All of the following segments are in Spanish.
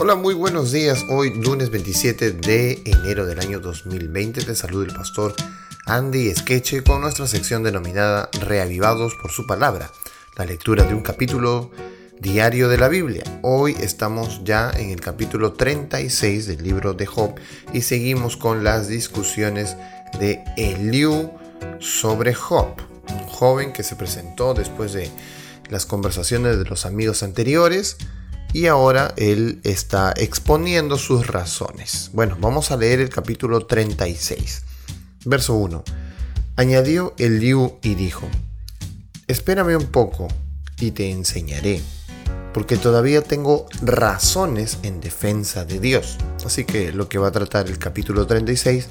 Hola, muy buenos días. Hoy lunes 27 de enero del año 2020 te saluda el pastor Andy Esqueche con nuestra sección denominada Reavivados por su palabra, la lectura de un capítulo diario de la Biblia. Hoy estamos ya en el capítulo 36 del libro de Job y seguimos con las discusiones de Eliú sobre Job, un joven que se presentó después de las conversaciones de los amigos anteriores y ahora él está exponiendo sus razones. Bueno, vamos a leer el capítulo 36. Verso 1. Añadió Eliú y dijo, Espérame un poco y te enseñaré, porque todavía tengo razones en defensa de Dios. Así que lo que va a tratar el capítulo 36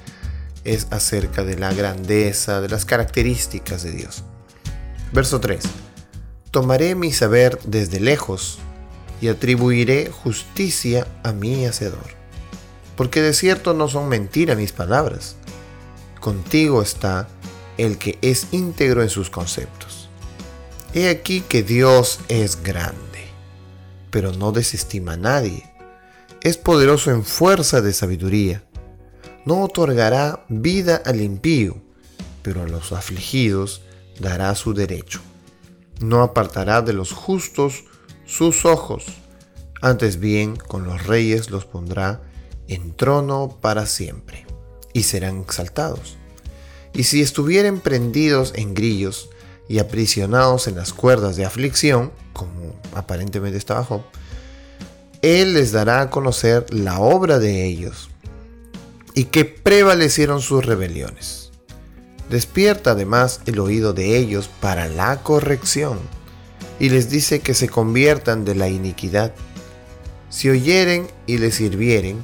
es acerca de la grandeza, de las características de Dios. Verso 3. Tomaré mi saber desde lejos y atribuiré justicia a mi Hacedor. Porque de cierto no son mentiras mis palabras. Contigo está el que es íntegro en sus conceptos. He aquí que Dios es grande, pero no desestima a nadie. Es poderoso en fuerza de sabiduría. No otorgará vida al impío, pero a los afligidos dará su derecho. No apartará de los justos sus ojos. Antes bien, con los reyes los pondrá en trono para siempre, y serán exaltados. Y si estuvieren prendidos en grillos y aprisionados en las cuerdas de aflicción, como aparentemente estaba Job, Él les dará a conocer la obra de ellos, y que prevalecieron sus rebeliones. Despierta además el oído de ellos para la corrección y les dice que se conviertan de la iniquidad. Si oyeren y les sirvieren,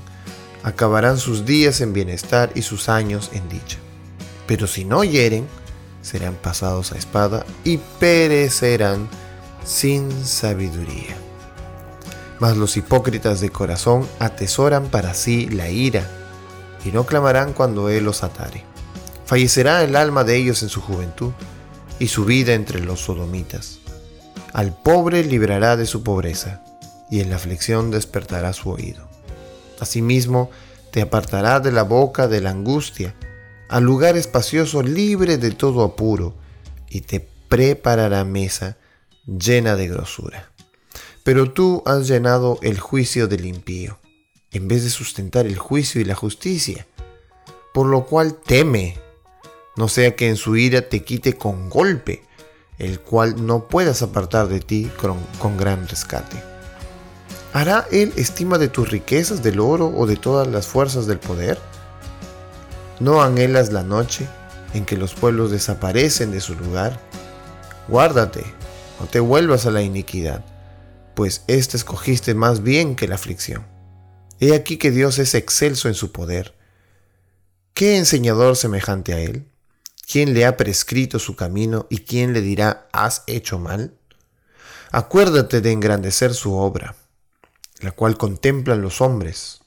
acabarán sus días en bienestar y sus años en dicha. Pero si no oyeren, serán pasados a espada y perecerán sin sabiduría. Mas los hipócritas de corazón atesoran para sí la ira, y no clamarán cuando Él los atare. Fallecerá el alma de ellos en su juventud, y su vida entre los sodomitas. Al pobre librará de su pobreza, y en la aflicción despertará su oído. Asimismo, te apartará de la boca de la angustia, al lugar espacioso libre de todo apuro, y te preparará mesa llena de grosura. Pero tú has llenado el juicio del impío, en vez de sustentar el juicio y la justicia, por lo cual teme, no sea que en su ira te quite con golpe, el cual no puedas apartar de ti con, gran rescate. ¿Hará Él estima de tus riquezas, del oro o de todas las fuerzas del poder? ¿No anhelas la noche en que los pueblos desaparecen de su lugar? Guárdate, no te vuelvas a la iniquidad, pues éste escogiste más bien que la aflicción. He aquí que Dios es excelso en su poder. ¿Qué enseñador semejante a Él? ¿Quién le ha prescrito su camino y quién le dirá has hecho mal? Acuérdate de engrandecer su obra, la cual contemplan los hombres.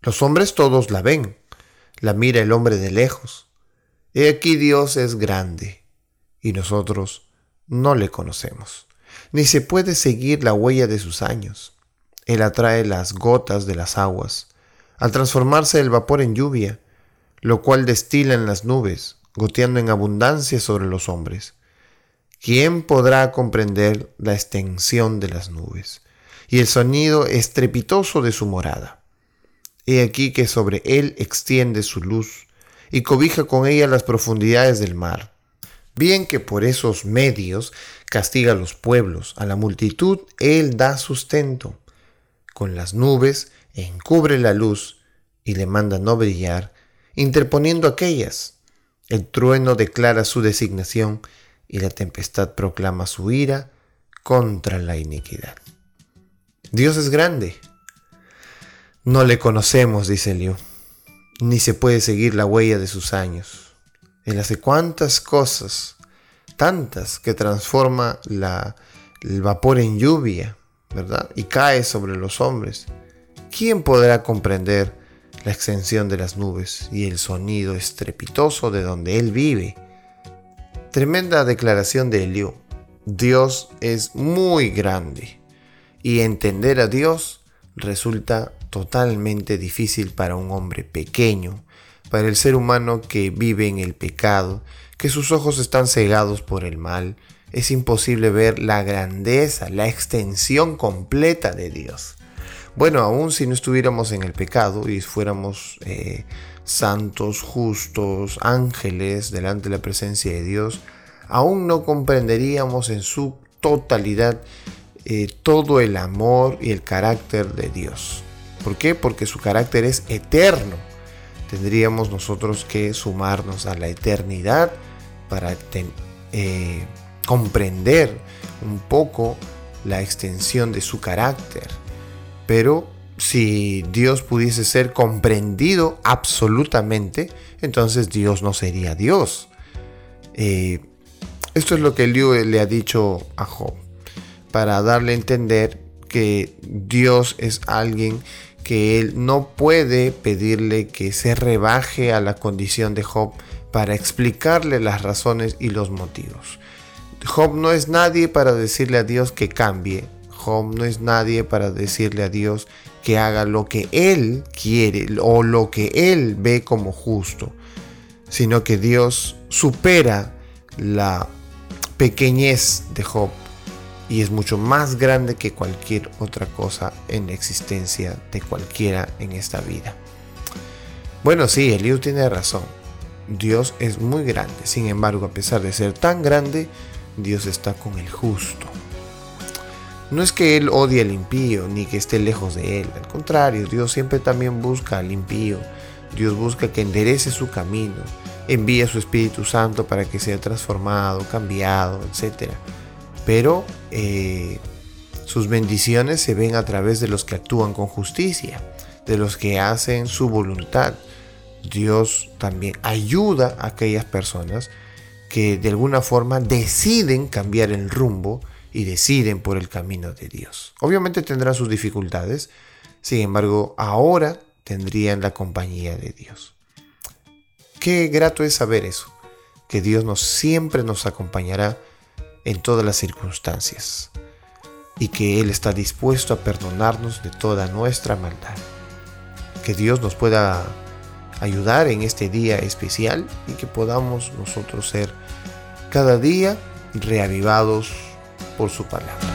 Los hombres todos la ven, la mira el hombre de lejos. He aquí Dios es grande y nosotros no le conocemos, ni se puede seguir la huella de sus años. Él atrae las gotas de las aguas, al transformarse el vapor en lluvia, lo cual destila en las nubes goteando en abundancia sobre los hombres. ¿Quién podrá comprender la extensión de las nubes y el sonido estrepitoso de su morada? He aquí que sobre él extiende su luz y cobija con ella las profundidades del mar. Bien que por esos medios castiga a los pueblos, a la multitud él da sustento. Con las nubes encubre la luz y le manda no brillar, interponiendo aquellas el trueno declara su designación y la tempestad proclama su ira contra la iniquidad. Dios es grande. No le conocemos, dice Eliú, ni se puede seguir la huella de sus años. Él hace cuantas cosas, tantas, que transforma la, el vapor en lluvia, ¿verdad? Y cae sobre los hombres. ¿Quién podrá comprender la extensión de las nubes y el sonido estrepitoso de donde él vive. Tremenda declaración de Eliú. Dios es muy grande y entender a Dios resulta totalmente difícil para un hombre pequeño, para el ser humano que vive en el pecado, que sus ojos están cegados por el mal, es imposible ver la grandeza, la extensión completa de Dios. Bueno, aún si no estuviéramos en el pecado y fuéramos eh, santos, justos, ángeles delante de la presencia de Dios, aún no comprenderíamos en su totalidad eh, todo el amor y el carácter de Dios. ¿Por qué? Porque su carácter es eterno. Tendríamos nosotros que sumarnos a la eternidad para eh, comprender un poco la extensión de su carácter. Pero si Dios pudiese ser comprendido absolutamente, entonces Dios no sería Dios. Eh, esto es lo que Liu le ha dicho a Job, para darle a entender que Dios es alguien que él no puede pedirle que se rebaje a la condición de Job para explicarle las razones y los motivos. Job no es nadie para decirle a Dios que cambie. Job no es nadie para decirle a Dios que haga lo que él quiere o lo que él ve como justo, sino que Dios supera la pequeñez de Job y es mucho más grande que cualquier otra cosa en la existencia de cualquiera en esta vida. Bueno, sí, Eliú tiene razón. Dios es muy grande, sin embargo, a pesar de ser tan grande, Dios está con el justo. No es que Él odie al impío, ni que esté lejos de Él. Al contrario, Dios siempre también busca al impío. Dios busca que enderece su camino. Envía su Espíritu Santo para que sea transformado, cambiado, etc. Pero eh, sus bendiciones se ven a través de los que actúan con justicia, de los que hacen su voluntad. Dios también ayuda a aquellas personas que de alguna forma deciden cambiar el rumbo y deciden por el camino de Dios. Obviamente tendrán sus dificultades, sin embargo, ahora tendrían la compañía de Dios. Qué grato es saber eso, que Dios nos siempre nos acompañará en todas las circunstancias y que Él está dispuesto a perdonarnos de toda nuestra maldad. Que Dios nos pueda ayudar en este día especial y que podamos nosotros ser cada día reavivados por su palabra.